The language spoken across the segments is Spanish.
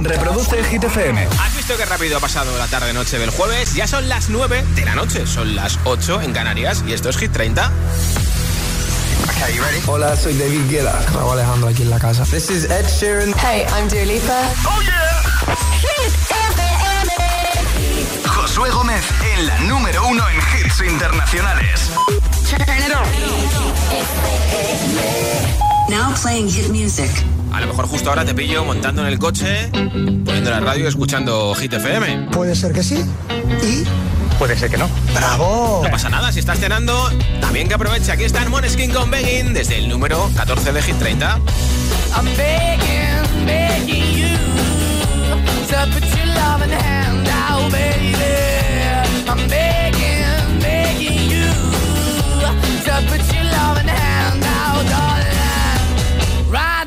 Reproduce el Hit FM. ¿Has visto qué rápido ha pasado la tarde-noche del jueves? Ya son las 9 de la noche, son las 8 en Canarias y esto es Hit 30. Hola, soy David Guetta. Raúl Alejandro aquí en la casa. This is Ed Sheeran. Hey, I'm Dua Lipa. ¡Oh, yeah! Hit FM. Josué Gómez en la número uno en hits internacionales. Turn it on. Now playing hit music. A lo mejor justo ahora te pillo montando en el coche, poniendo la radio y escuchando Hit FM. Puede ser que sí. Y. Puede ser que no. ¡Bravo! No pasa nada, si estás cenando, también que aproveche. Aquí está el Moneskin con Begging desde el número 14 de Hit 30. I'm begging, begging you to put your love in the hand out, baby. I'm begging, begging you to put your love in the hand out, darling.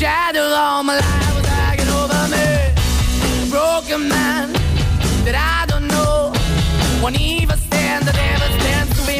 The shadow all my life was hanging over me. Broken man that I don't know. Won't even stand, to be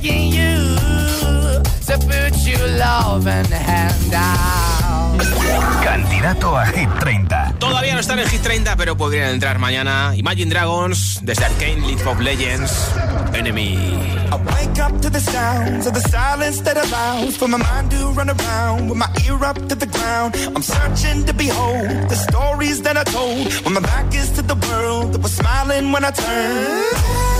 begging you. To put your loving hand out. Candidato a Hit 30. Todavía no están en Hit 30, pero podrían entrar mañana. Imagine Dragons, desde Arcane, League of Legends, Enemy. I wake up to the sounds of the silence that allows for my mind to run around with my ear up to the ground. I'm searching to behold the stories that I told when my back is to the world that was smiling when I turned.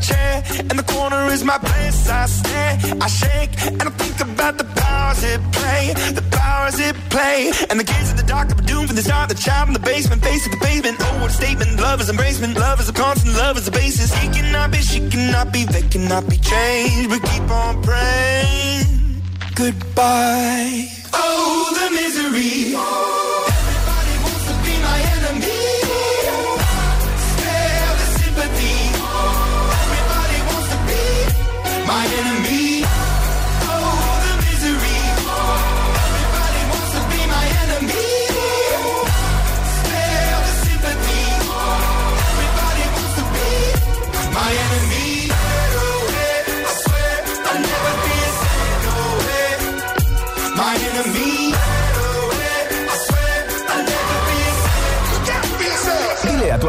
Chair in the corner is my place. I stare, I shake, and I think about the powers it play, the powers it play. And the kids at the doctor were doomed from the start. The child in the basement, face of the pavement. Oh, what a statement! Love is embracement. Love is a constant. Love is the basis. He cannot be, she cannot be, they cannot be changed. But keep on praying. Goodbye. Oh, the misery.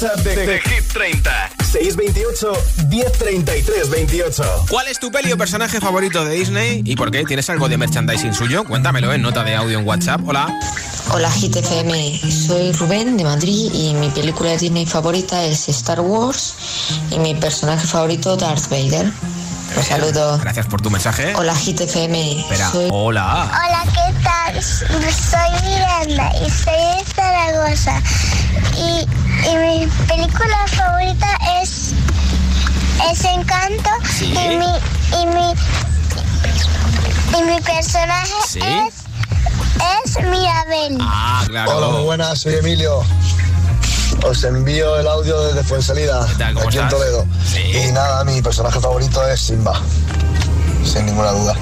WhatsApp de, de Hit 30. 628 1033 28. ¿Cuál es tu peli o personaje favorito de Disney y por qué? ¿Tienes algo de merchandising suyo? Cuéntamelo en nota de audio en WhatsApp. Hola. Hola GTFM, soy Rubén de Madrid y mi película de Disney favorita es Star Wars y mi personaje favorito Darth Vader. Un saludo. Gracias por tu mensaje. Hola GTFM, Espera, soy... hola. Hola, ¿qué tal? Soy Miranda y soy de Zaragoza. Y, y mi película favorita es, es Encanto. Sí. Y, mi, y, mi, y mi personaje Sí. es, es Mirabel. Ah, claro. Hola, muy buenas, soy Emilio. Os envío el audio desde Fuensalida, ¿Cómo aquí en? Toledo. Y nada, mi personaje favorito es Simba, sin ninguna duda.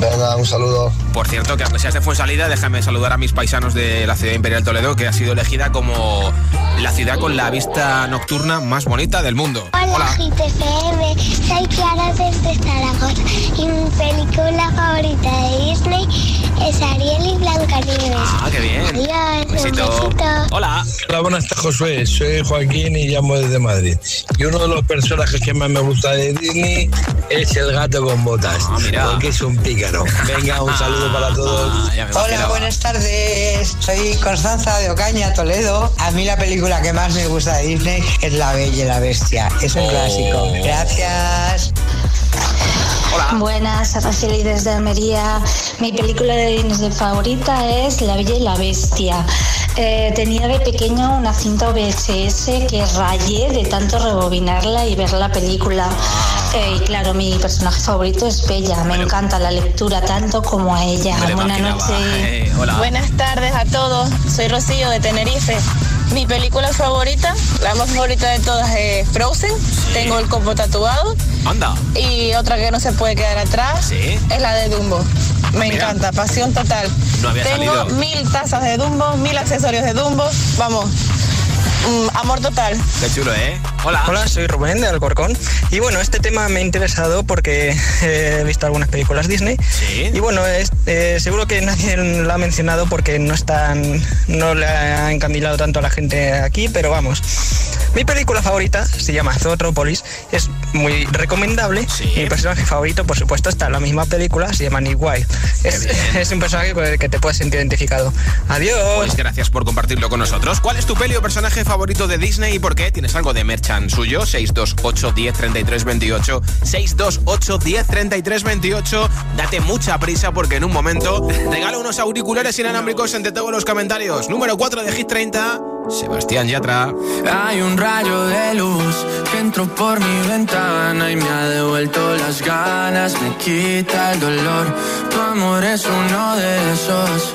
Venga, un saludo. Por cierto, que aunque seas de Fuensalida, déjame saludar a mis paisanos de la ciudad imperial Toledo, que ha sido elegida como la ciudad con la vista nocturna más bonita del mundo. Hola, GTFM. Soy Clara desde Zaragoza y mi película favorita de Disney es Ariel y Blancanieves. Ah, qué bien. Adiós, un Besito. Hola. Hola, buenas tardes, Josué. Soy Joaquín y llamo desde Madrid. Y uno de los personajes que más me gusta de Disney es el gato con botas. Porque es un pícaro. Venga, un saludo para todos. Hola, buenas tardes. Soy Constanza de Ocaña, Toledo. A mí la película que más me gusta de Disney es La Bella y la Bestia. Es un Oh. clásico. Gracias. Buenas, Araceli desde Almería. Mi película de Disney favorita es La Bella y la Bestia. Eh, tenía de pequeño una cinta VHS que rayé de tanto rebobinarla y ver la película. Eh, y claro, mi personaje favorito es Bella. Me encanta la lectura tanto como a ella. Buenas noches. Eh, hola. Buenas tardes a todos, soy Rocío de Tenerife. Mi película favorita, la más favorita de todas es Frozen. Tengo el copo tatuado. Anda. Y otra que no se puede quedar atrás es la de Dumbo. Me Mira. encanta, pasión total. No había Tengo salido. mil tazas de Dumbo, mil accesorios de Dumbo. Vamos, mm, amor total. Qué chulo, ¿eh? Hola. Hola, soy Rubén de Alcorcón. Y bueno, este tema me ha interesado porque he visto algunas películas Disney. Y bueno, es, eh, seguro que nadie lo ha mencionado porque no están, no le ha encandilado tanto a la gente aquí, pero vamos. Mi película favorita se llama Zootropolis, es muy recomendable. Y mi personaje favorito, por supuesto, está en la misma película, se llama Nick Wilde. Es, es un personaje con el que te puedes sentir identificado. Adiós. Pues gracias por compartirlo con nosotros. ¿Cuál es tu peli o personaje favorito de Disney y por qué? ¿Tienes algo de merchan suyo? 628 10 33 28 628 10 33 28 Date mucha prisa porque en un momento regalo unos auriculares inalámbricos entre todos los comentarios. Número 4 de Hit 30, Sebastián Yatra. Hay un rayo de luz que entró por mi ventana y me ha devuelto las ganas, me quita el dolor. Tu amor es uno de esos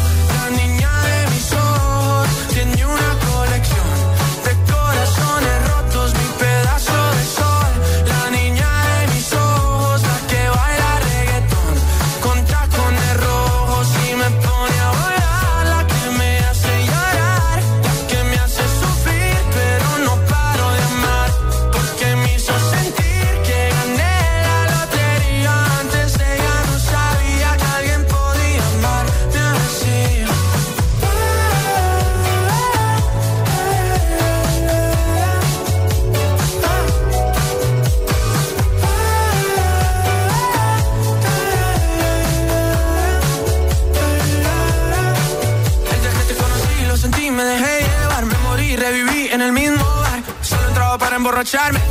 para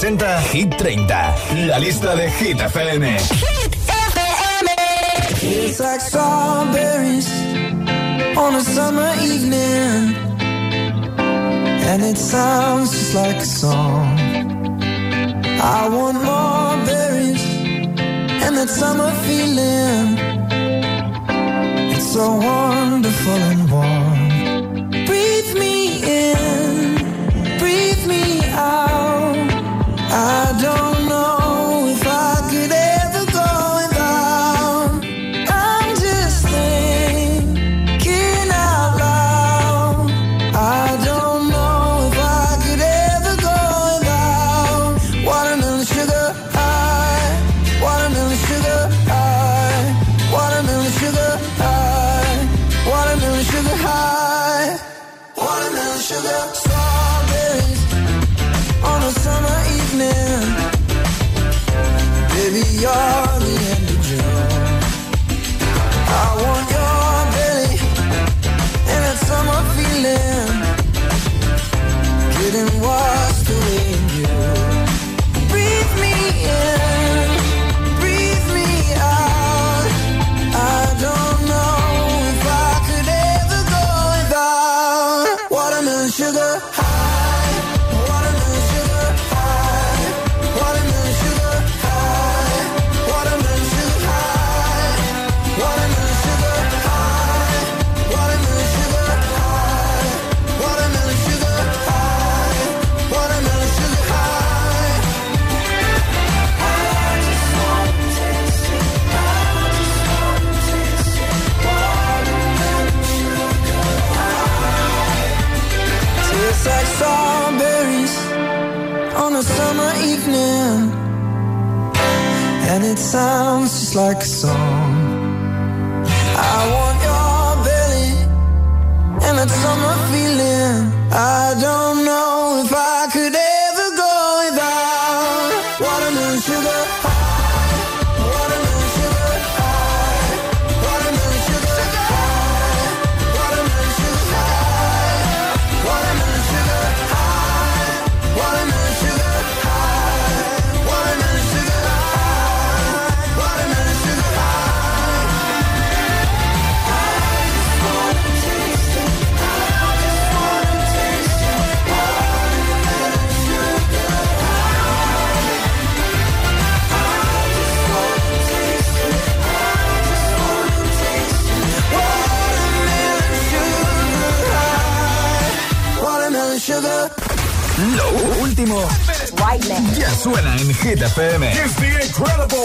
presenta Hit 30, la lista de Hit FM. Hit FM. It's like strawberries on a summer evening. And it sounds just like a song. I want more berries and that summer feeling. It's so wonderful and warm. I don't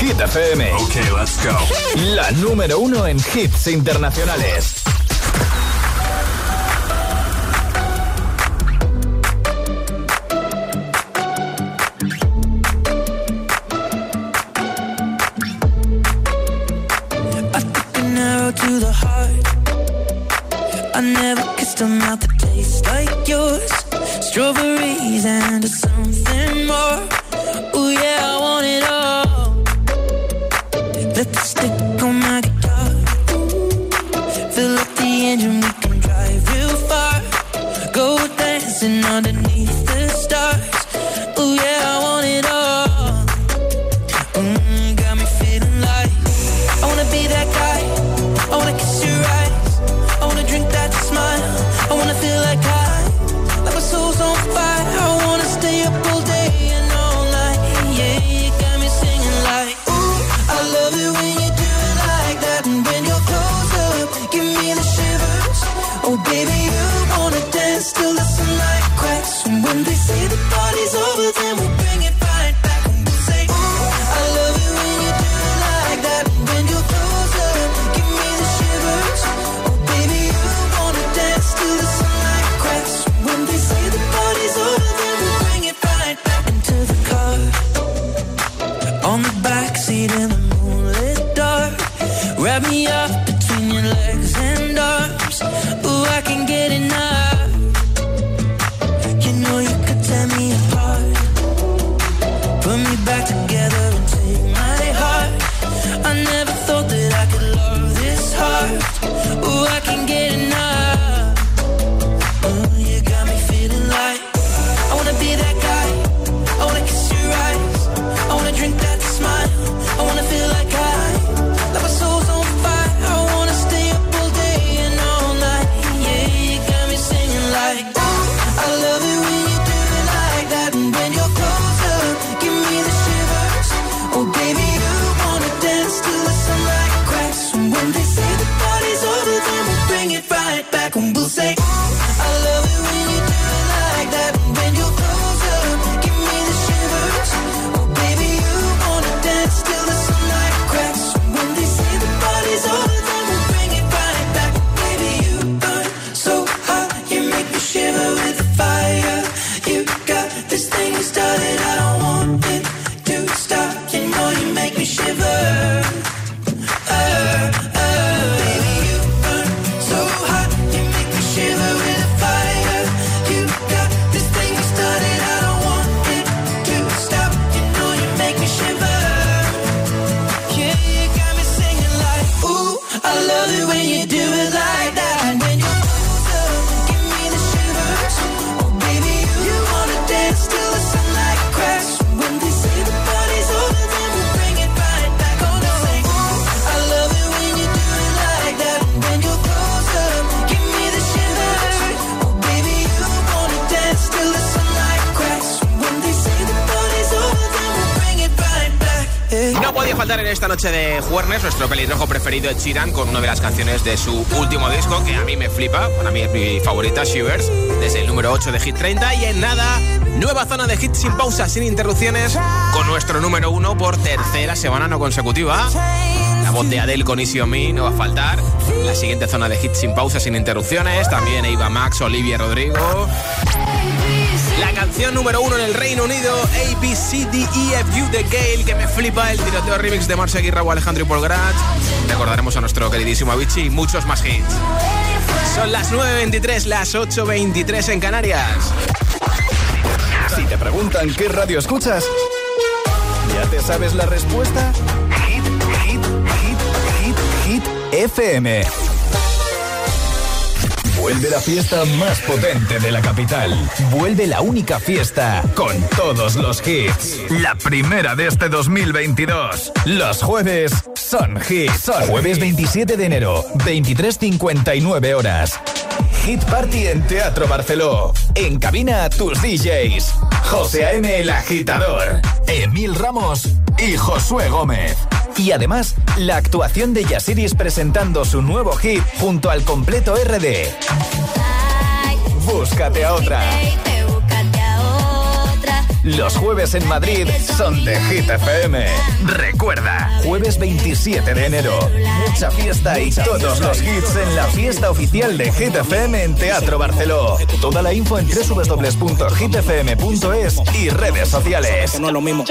Hit FM. Okay, let's go. La número uno en hits internacionales. never kissed a mouth that tastes like yours. Strawberries and something more. Ooh yeah, I want it all. Let's stick faltar en esta noche de jueves nuestro pelirrojo preferido Sheeran con una de las canciones de su último disco que a mí me flipa, para mí es mi favorita, Shivers, desde el número 8 de Hit 30 y en nada, nueva zona de hits sin pausa, sin interrupciones, con nuestro número 1 por tercera semana no consecutiva. La voz de Adele con Easy on Me no va a faltar. La siguiente zona de hits sin pausa, sin interrupciones. También Eva Max, Olivia Rodrigo. La canción número uno en el Reino Unido, A, B, C, D, E, F, U de Gale, que me flipa el tiroteo remix de Marcia Aguirre o Alejandro Polgrat. Recordaremos a nuestro queridísimo Avicii y muchos más hits. Son las 9.23, las 8.23 en Canarias. Si te preguntan qué radio escuchas, ¿ya te sabes la respuesta? Hit, hit, hit, hit, hit, FM. Vuelve la fiesta más potente de la capital. Vuelve la única fiesta con todos los hits. La primera de este 2022. Los jueves son hits. Son jueves 27 de enero, 23.59 horas. Hit Party en Teatro Barceló. En cabina tus DJs. José A.M. el agitador. Emil Ramos y Josué Gómez. Y además, la actuación de Yasiris presentando su nuevo hit junto al completo RD. Búscate a otra. Los jueves en Madrid son de Hit FM. Recuerda, jueves 27 de enero. Mucha fiesta y todos los hits en la fiesta oficial de Hit FM en Teatro Barceló. Toda la info en www.hitfm.es y redes sociales. No es lo mismo.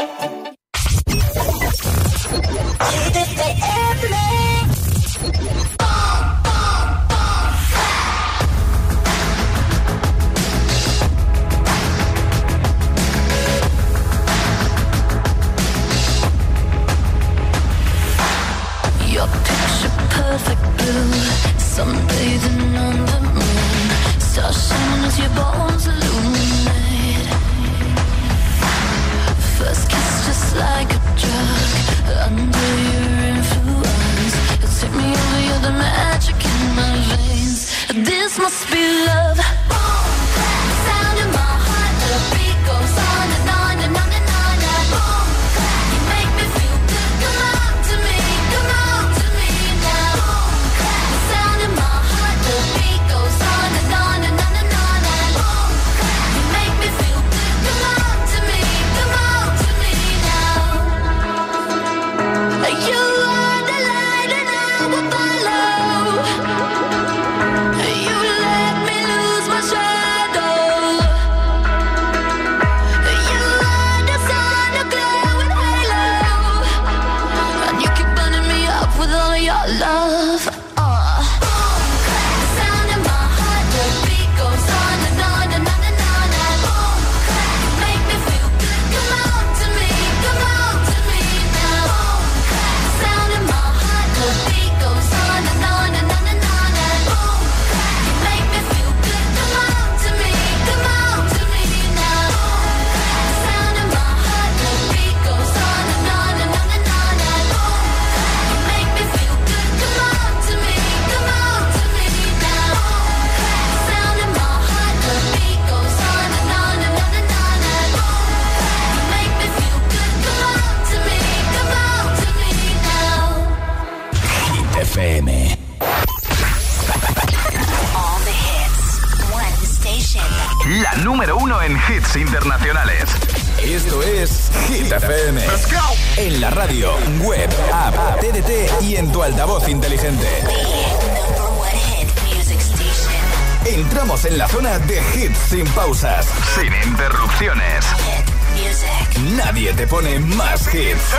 Te pone más hits.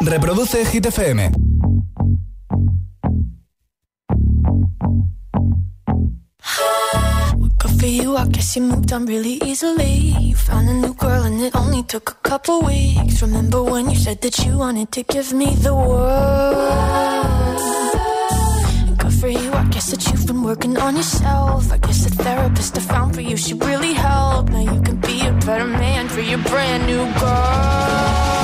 Reproduce Hit FM. Good for you, I guess you moved on really easily. You found a new girl and it only took a couple weeks. Remember when you said that you wanted to give me the world? Good for you, I guess that been working on yourself. I guess the therapist I found for you should really help. Now you can be a better man for your brand new girl.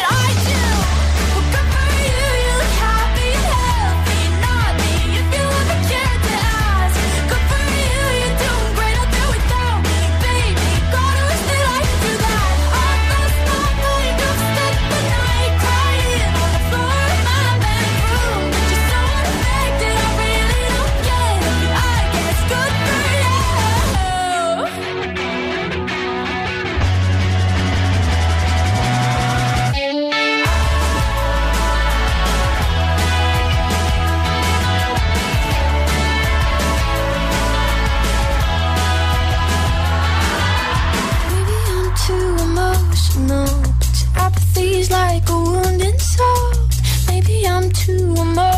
to a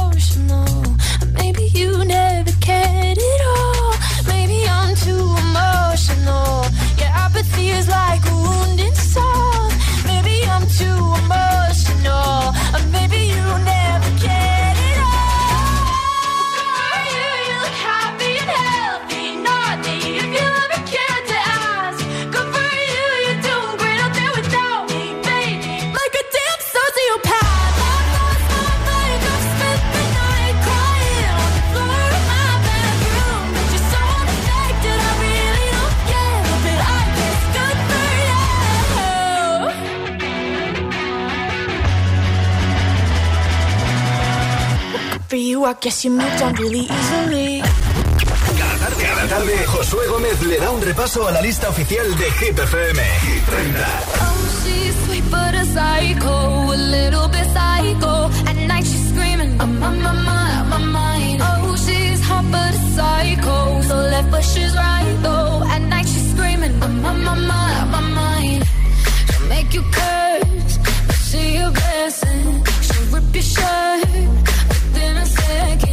for you, I guess you moved on really easily. Cada tarde, cada tarde, Josué Gómez le da un repaso a la lista oficial de Hit FM. Oh, she's sweet but a psycho, a little bit psycho. At night she's screaming, I'm on my mind, my mind. Oh, she's hot but a psycho, so left but she's right though. At night she's screaming, I'm on my mind, my mind. She'll make you curse, but she a blessing. She'll rip your shirt again.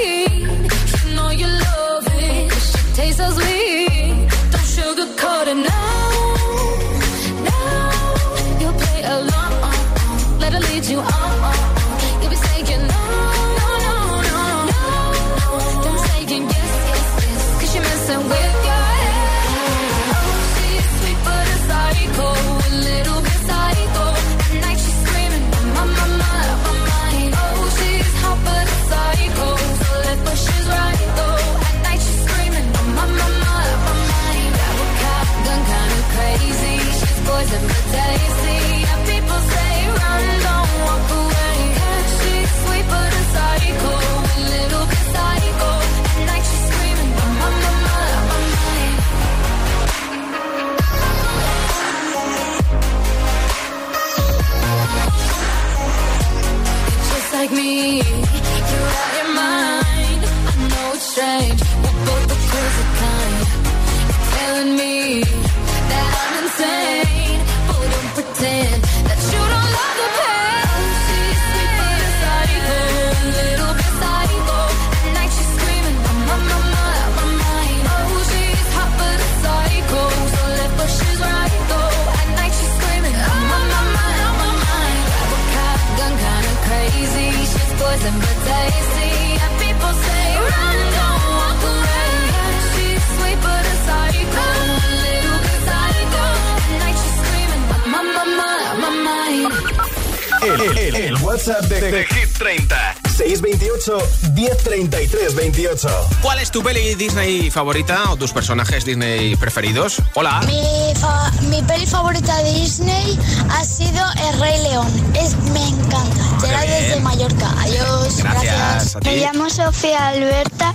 es tu peli Disney favorita o tus personajes Disney preferidos? Hola. Mi, fa- mi peli favorita de Disney ha sido El Rey León. Es, me encanta. Será bien. desde Mallorca. Adiós. Gracias, a ti. Me llamo Sofía Alberta.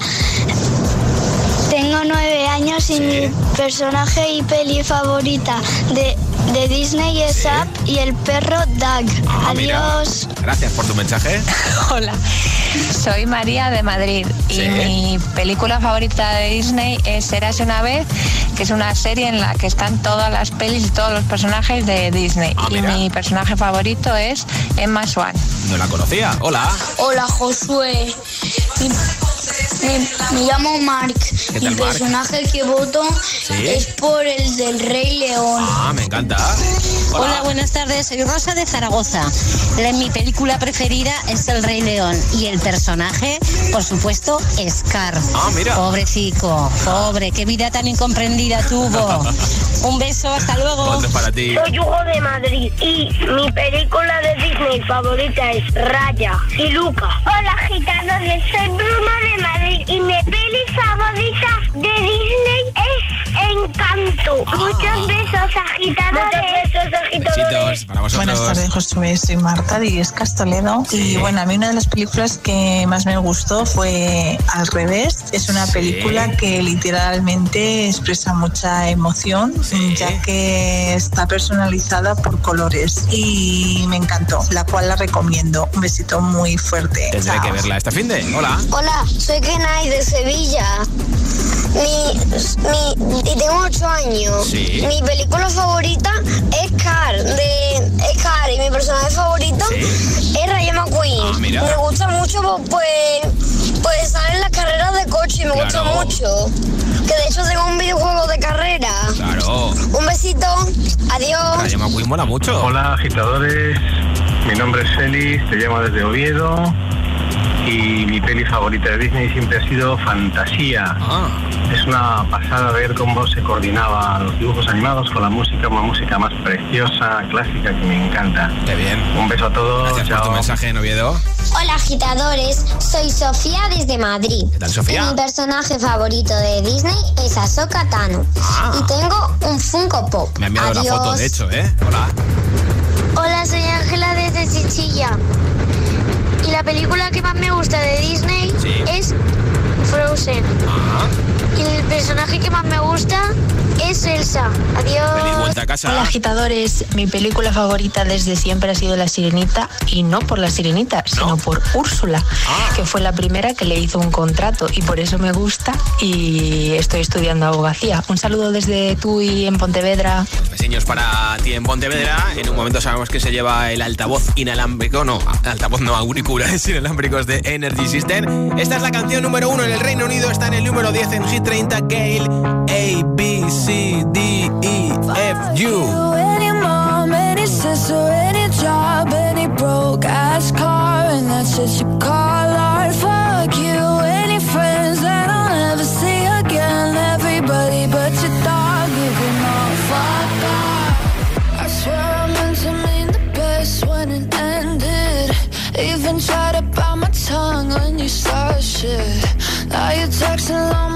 Tengo nueve años y mi personaje y peli favorita de, de Disney es Up y el perro Doug. Ah, mira. Adiós. Gracias por tu mensaje. Hola, soy María de Madrid y Sí. mi película favorita de Disney es Érase una vez, que es una serie en la que están todas las pelis y todos los personajes de Disney. Ah, y mi personaje favorito es Emma Swan. No la conocía. Hola. Hola Josué. Mi- me, me llamo Mark. ¿Qué Mi tal, Mark? personaje que voto Sí. es por el del Rey León. Ah, me encanta. Hola, buenas tardes. Soy Rosa de Zaragoza. La- mi película preferida es El Rey León y el personaje, por supuesto, es Scar. Ah, mira. Pobrecico, pobre, qué vida tan incomprendida tuvo. Un beso, hasta luego. Para ti. Soy Hugo de Madrid y mi película de Disney favorita es Raya y Luca. Hola gitanos, soy Bruno de Madrid y mi peli favorita de Disney es Encanto. Muchos besos agitadores. Muchos besos Besitos para. Buenas tardes, Josué. Soy Marta de Illescas, Toledo. Y bueno, a mí una de las películas que más me gustó fue Al revés. Es una Sí. película que literalmente expresa mucha emoción, ya que está personalizada por colores. Y me encantó, la cual la recomiendo. Un besito muy fuerte. Tendré Chao. que verla este fin de. Hola. Hola, soy Kenai de Sevilla. Mi, mi- y tengo 8 años. Sí. Mi película favorita es Car, de es Car y mi personaje favorito es Rayo McQueen. Ah, mira. Me gusta mucho pues pues salen las carreras de coche y me gusta mucho. Que de hecho tengo un videojuego de carrera. Claro. Un besito, adiós. Rayo McQueen mola mucho. Hola agitadores, mi nombre es Félix, te llamo desde Oviedo y mi peli favorita de Disney siempre ha sido Fantasía. Ah. Es una pasada ver cómo se coordinaban los dibujos animados con la música, una música más preciosa, clásica que me encanta. Qué bien. Un beso a todos, Gracias por tu chao. mensaje en Oviedo. Hola agitadores, soy Sofía desde Madrid. ¿Qué tal, Sofía? Y mi personaje favorito de Disney es Ahsoka Tano. Ah. Y tengo un Funko Pop. Me ha enviado la Adiós. foto, de hecho, ¿eh? Hola. Hola, soy Ángela desde Chichilla. La película que más me gusta de Disney Sí. es Frozen. El personaje que más me gusta es Elsa. Adiós. Feliz vuelta a casa. Hola agitadores, mi película favorita desde siempre ha sido La Sirenita y no por La Sirenita, sino por Úrsula, Ah. que fue la primera que le hizo un contrato y por eso me gusta y estoy estudiando abogacía. Un saludo desde tú y en Pontevedra. Besiños para ti en Pontevedra. En un momento sabemos que se lleva el altavoz inalámbrico, no, altavoz no, auriculares inalámbricos de Energy System. Esta es la canción número uno en el Reino Unido, está en el número 10 en Hit 30, Gale, A, B, C, D, E, F, U. Any mom, any sister, any job, any broke ass car, and that's call art. Fuck you, any friends that I'll never see again. Everybody but your dog, you can all fuck off. I swear I meant to mean the best when it ended. Even tried to bite my tongue when you started shit. Now you're texting my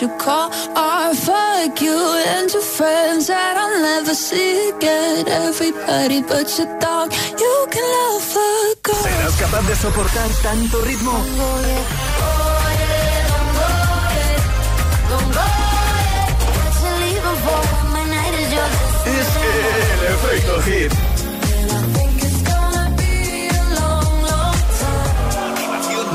you call art. Fuck you and your friends that I'll never see again. Everybody but your dog, you can love a girl. ¿Serás capaz de soportar tanto ritmo? Oh, yeah. Es el efecto hit.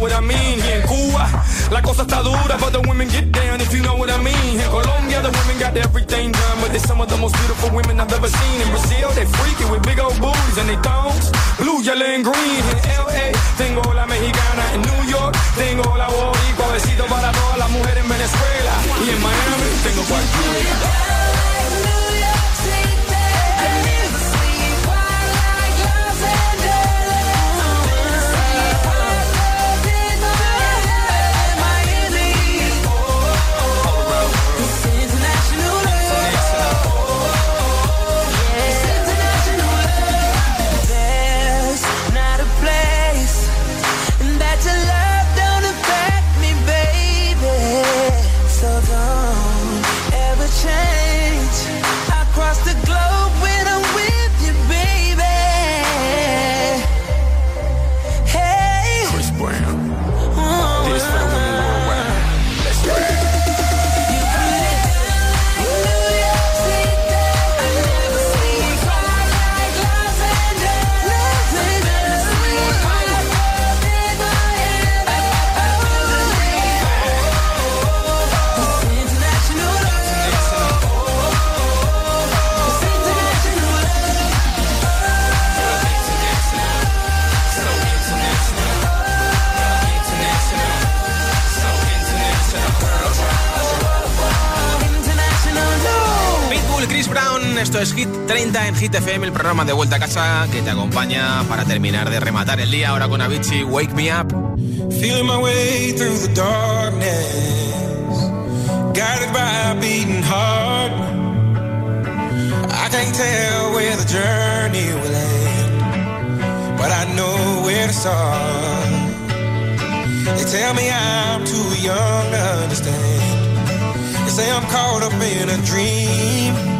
what I mean. Here in Cuba, la cosa está dura, but the women get down if you know what I mean. In Colombia, the women got everything done, but they're some of the most beautiful women I've ever seen. In Brazil, they freaky with big old booties and they thongs, blue, yellow, and green. In LA, tengo la mexicana. In New York, tengo la boricua. Besito para todas las mujeres en Venezuela. Y en Miami, tengo cualquiera. Esto es Hit 30 en Hit FM, el programa de vuelta a casa que te acompaña para terminar de rematar el día ahora con Avicii, Wake Me Up. Feeling my way through the darkness, guided by a beating heart. I can't tell where the journey will end, but I know where to start. They tell me I'm too young to understand. They say I'm caught up in a dream.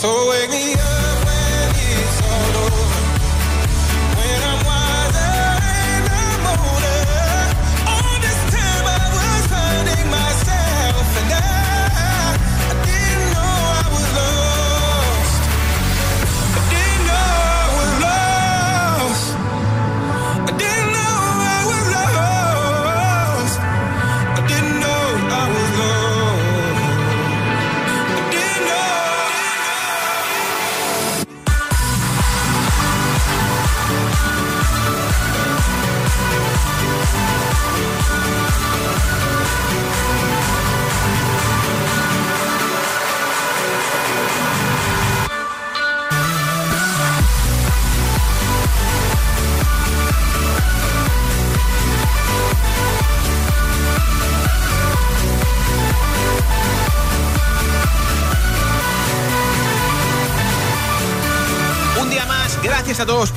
So wake me up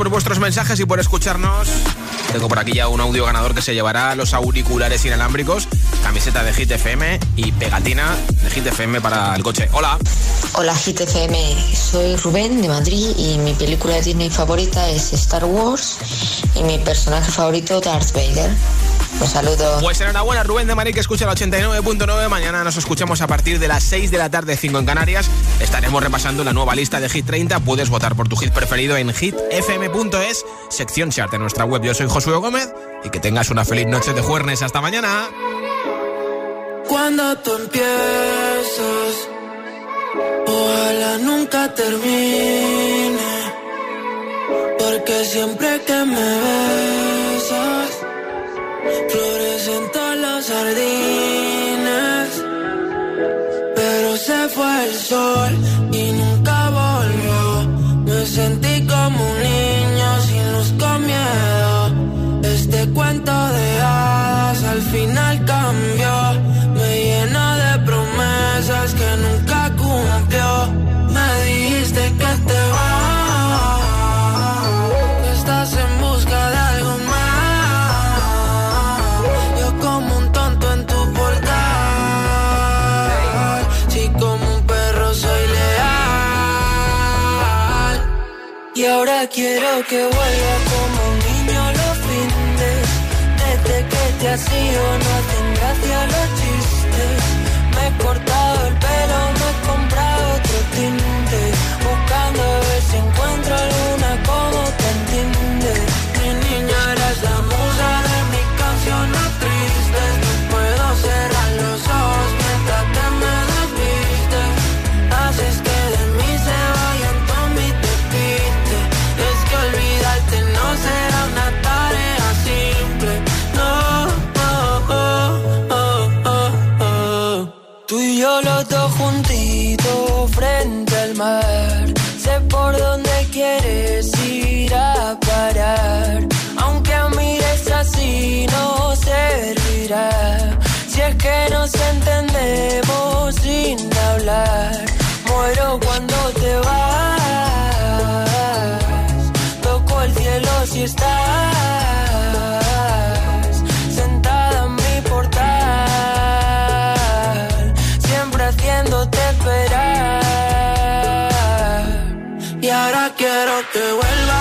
por vuestros mensajes y por escucharnos. Tengo por aquí ya un audio ganador que se llevará los auriculares inalámbricos, camiseta de Hit FM y pegatina de Hit FM para el coche. Hola. Hola GTFM, soy Rubén de Madrid y mi película de Disney favorita es Star Wars y mi personaje favorito Darth Vader. Un saludo. Pues enhorabuena Rubén de Madrid que escucha el 89.9. Mañana nos escuchamos a partir de las 6 de la tarde, 5 en Canarias. Estaremos repasando la nueva lista de Hit 30. Puedes votar por tu hit preferido en hitfm.es, sección chart en nuestra web. Yo soy Josué Gómez y que tengas una feliz noche de jueves. Hasta mañana. Cuando tú empiezas, ojalá nunca termine. Porque siempre que me besas, florecen todos los jardines. Pero se fue el sol y nunca volvió. Me sentí como un niño sin luz con miedo. Este cuento de hadas al final cambió. Me llena de promesas que nunca ahora quiero que vuelva como un niño los fines. Desde que te has ido no hacen gracia los chistes. Me he cortado el pelo, me he comprado otro tinte. Buscando a ver si encuentro alguna dos juntitos frente al mar. Sé por dónde quieres ir a parar. Aunque mires así no servirá. Si es que nos entendemos sin hablar. Muero cuando te vas. Toco el cielo si estás quiero que vuelvas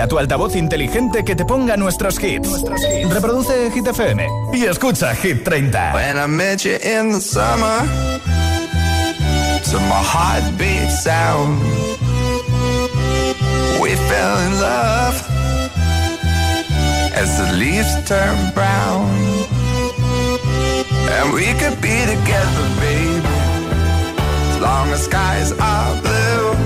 A tu altavoz inteligente que te ponga nuestros hits. Reproduce Hit FM y escucha Hit 30. When I met you in the summer, to my heartbeat sound, we fell in love as the leaves turn brown, and we could be together, baby, as long as skies are blue.